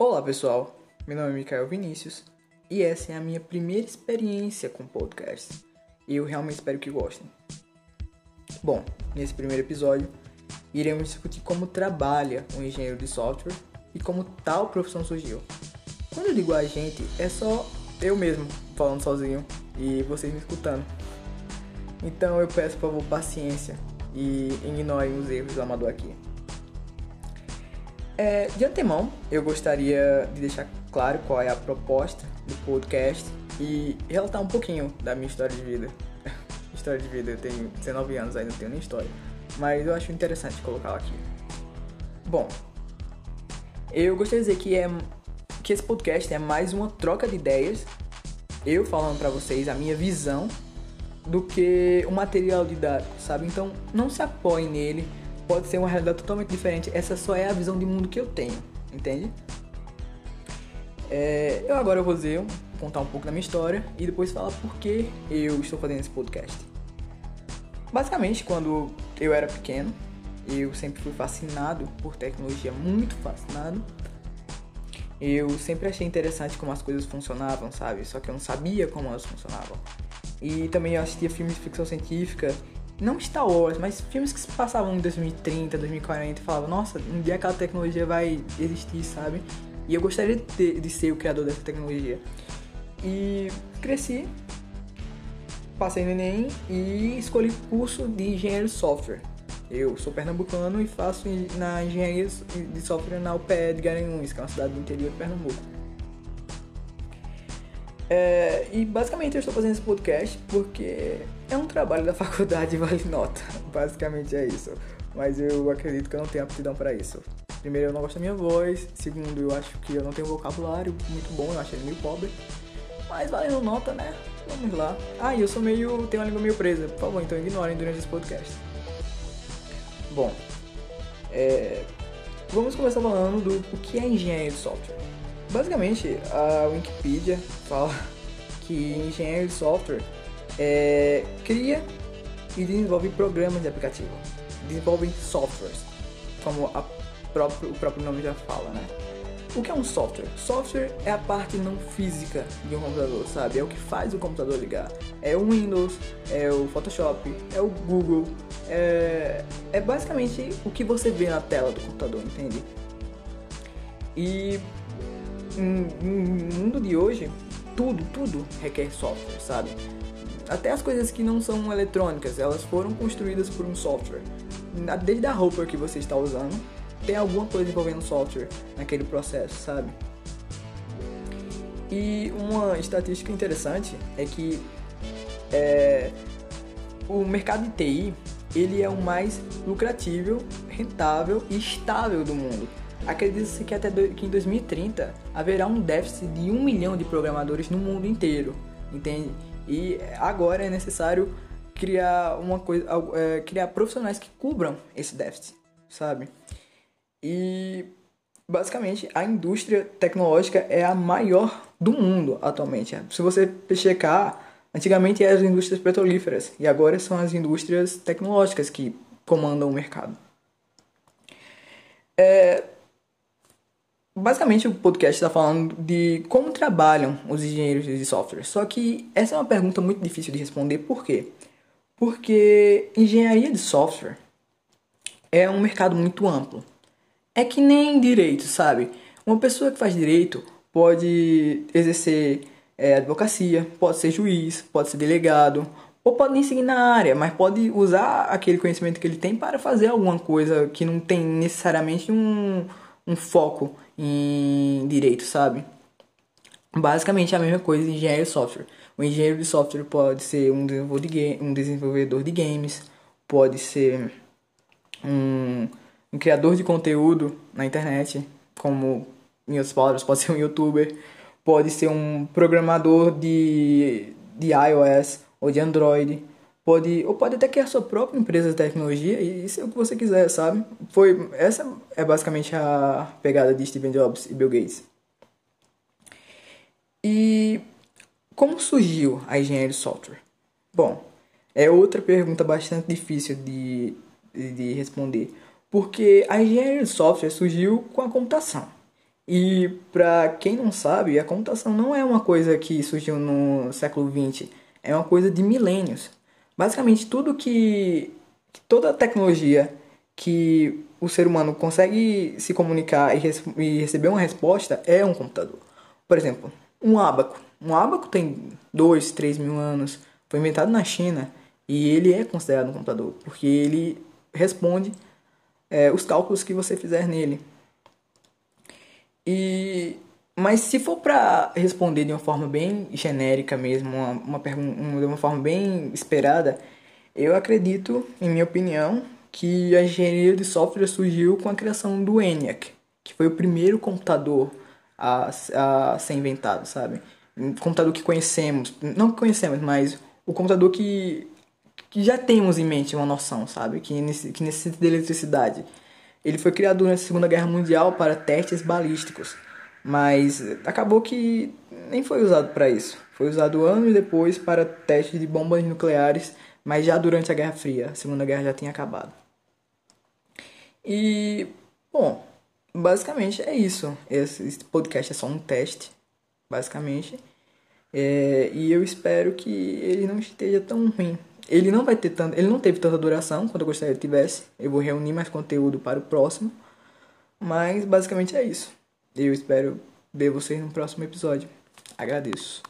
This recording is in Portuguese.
Olá pessoal, meu nome é Mikael Vinícius e essa é a minha primeira experiência com podcasts e eu realmente espero que gostem. Bom, nesse primeiro episódio iremos discutir como trabalha um engenheiro de software e como tal profissão surgiu. Quando eu digo a gente, é só eu mesmo falando sozinho e vocês me escutando. Então eu peço por favor paciência e ignorem os erros do amador aqui. É, de antemão, eu gostaria de deixar claro qual é a proposta do podcast e relatar um pouquinho da minha história de vida. história de vida, eu tenho 19 anos, ainda não tenho nem história, mas eu acho interessante colocá-la aqui. Bom, eu gostaria de dizer que, é, que esse podcast é mais uma troca de ideias, eu falando para vocês a minha visão, do que um material didático, sabe? Então não se apoie nele pode ser uma realidade totalmente diferente. Essa só é a visão de mundo que eu tenho, entende? É, eu agora vou dizer, contar um pouco da minha história e depois falar por que eu estou fazendo esse podcast. Basicamente, quando eu era pequeno, eu sempre fui fascinado por tecnologia, muito fascinado. Eu sempre achei interessante como as coisas funcionavam, sabe? Só que eu não sabia como elas funcionavam. E também eu assistia filmes de ficção científica não Star Wars, mas filmes que se passavam em 2030, 2040 e falavam, nossa, um dia aquela tecnologia vai existir, sabe? E eu gostaria de, ter, de ser o criador dessa tecnologia. E cresci, passei no Enem e escolhi curso de engenheiro de software. Eu sou pernambucano e faço na engenharia de software na UPE de Garanhuns, que é uma cidade do interior de Pernambuco. É, e basicamente eu estou fazendo esse podcast porque é um trabalho da faculdade vale nota. Basicamente é isso. Mas eu acredito que eu não tenho aptidão para isso. Primeiro, eu não gosto da minha voz. Segundo, eu acho que eu não tenho vocabulário muito bom. Eu acho ele meio pobre. Mas valendo nota, né? Vamos lá. Ah, e eu sou meio. tenho uma língua meio presa. Por favor, então ignorem durante esse podcast. Bom, é, vamos começar falando do o que é engenharia de software. Basicamente, a Wikipedia fala que engenheiro de software é, cria e desenvolve programas de aplicativo, desenvolve softwares, como próprio, o próprio nome já fala, né? O que é um software? Software é a parte não física de um computador, sabe? É o que faz o computador ligar. É o Windows, é o Photoshop, é o Google, é, é basicamente o que você vê na tela do computador, entende? E no mundo de hoje, tudo, tudo requer software, sabe? Até as coisas que não são eletrônicas, elas foram construídas por um software. Desde a roupa que você está usando, tem alguma coisa envolvendo software naquele processo, sabe? E uma estatística interessante é que é, o mercado de TI ele é o mais lucrativo, rentável e estável do mundo. Acredita-se que até do, que em 2030 haverá um déficit de um milhão de programadores no mundo inteiro, entende? E agora é necessário criar uma coisa, é, criar profissionais que cubram esse déficit, sabe? E basicamente a indústria tecnológica é a maior do mundo atualmente. Se você checar, antigamente eram as indústrias petrolíferas e agora são as indústrias tecnológicas que comandam o mercado. É, Basicamente, o podcast está falando de como trabalham os engenheiros de software. Só que essa é uma pergunta muito difícil de responder. Por quê? Porque engenharia de software é um mercado muito amplo. É que nem direito, sabe? Uma pessoa que faz direito pode exercer é, advocacia, pode ser juiz, pode ser delegado, ou pode nem seguir na área, mas pode usar aquele conhecimento que ele tem para fazer alguma coisa que não tem necessariamente um, um foco em direito, sabe? Basicamente é a mesma coisa de engenheiro de software. O engenheiro de software pode ser um desenvolvedor de, um desenvolvedor de games, pode ser um, um criador de conteúdo na internet, como em outras palavras, pode ser um youtuber, pode ser um programador de, de iOS ou de Android, pode ou pode até criar sua própria empresa de tecnologia e isso é o que você quiser, sabe? Foi essa é basicamente a pegada de Steve Jobs e Bill Gates. E como surgiu a engenharia de software? Bom, é outra pergunta bastante difícil de, de responder, porque a engenharia de software surgiu com a computação. E para quem não sabe, a computação não é uma coisa que surgiu no século XX, é uma coisa de milênios. Basicamente, tudo que toda a tecnologia que o ser humano consegue se comunicar e, e receber uma resposta é um computador. Por exemplo, um ábaco. Um ábaco tem 2, 3 mil anos, foi inventado na China e ele é considerado um computador, porque ele responde é, os cálculos que você fizer nele. E mas se for para responder de uma forma bem genérica mesmo, uma, uma, uma, de uma forma bem esperada, eu acredito, em minha opinião, que a engenharia de software surgiu com a criação do ENIAC, que foi o primeiro computador a, a ser inventado, sabe? Um computador que conhecemos, não que conhecemos, mas o computador que, que já temos em mente uma noção, sabe? Que, que necessita de eletricidade. Ele foi criado durante a Segunda Guerra Mundial para testes balísticos, mas acabou que nem foi usado para isso. Foi usado anos depois para testes de bombas nucleares, mas já durante a Guerra Fria. A Segunda Guerra já tinha acabado. E, bom, basicamente é isso. Esse, podcast é só um teste, basicamente. É, e eu espero que ele não esteja tão ruim. Ele não vai ter tanto, ele não teve tanta duração quanto eu gostaria que tivesse. Eu vou reunir mais conteúdo para o próximo. Mas basicamente é isso. Eu espero ver vocês no próximo episódio. Agradeço.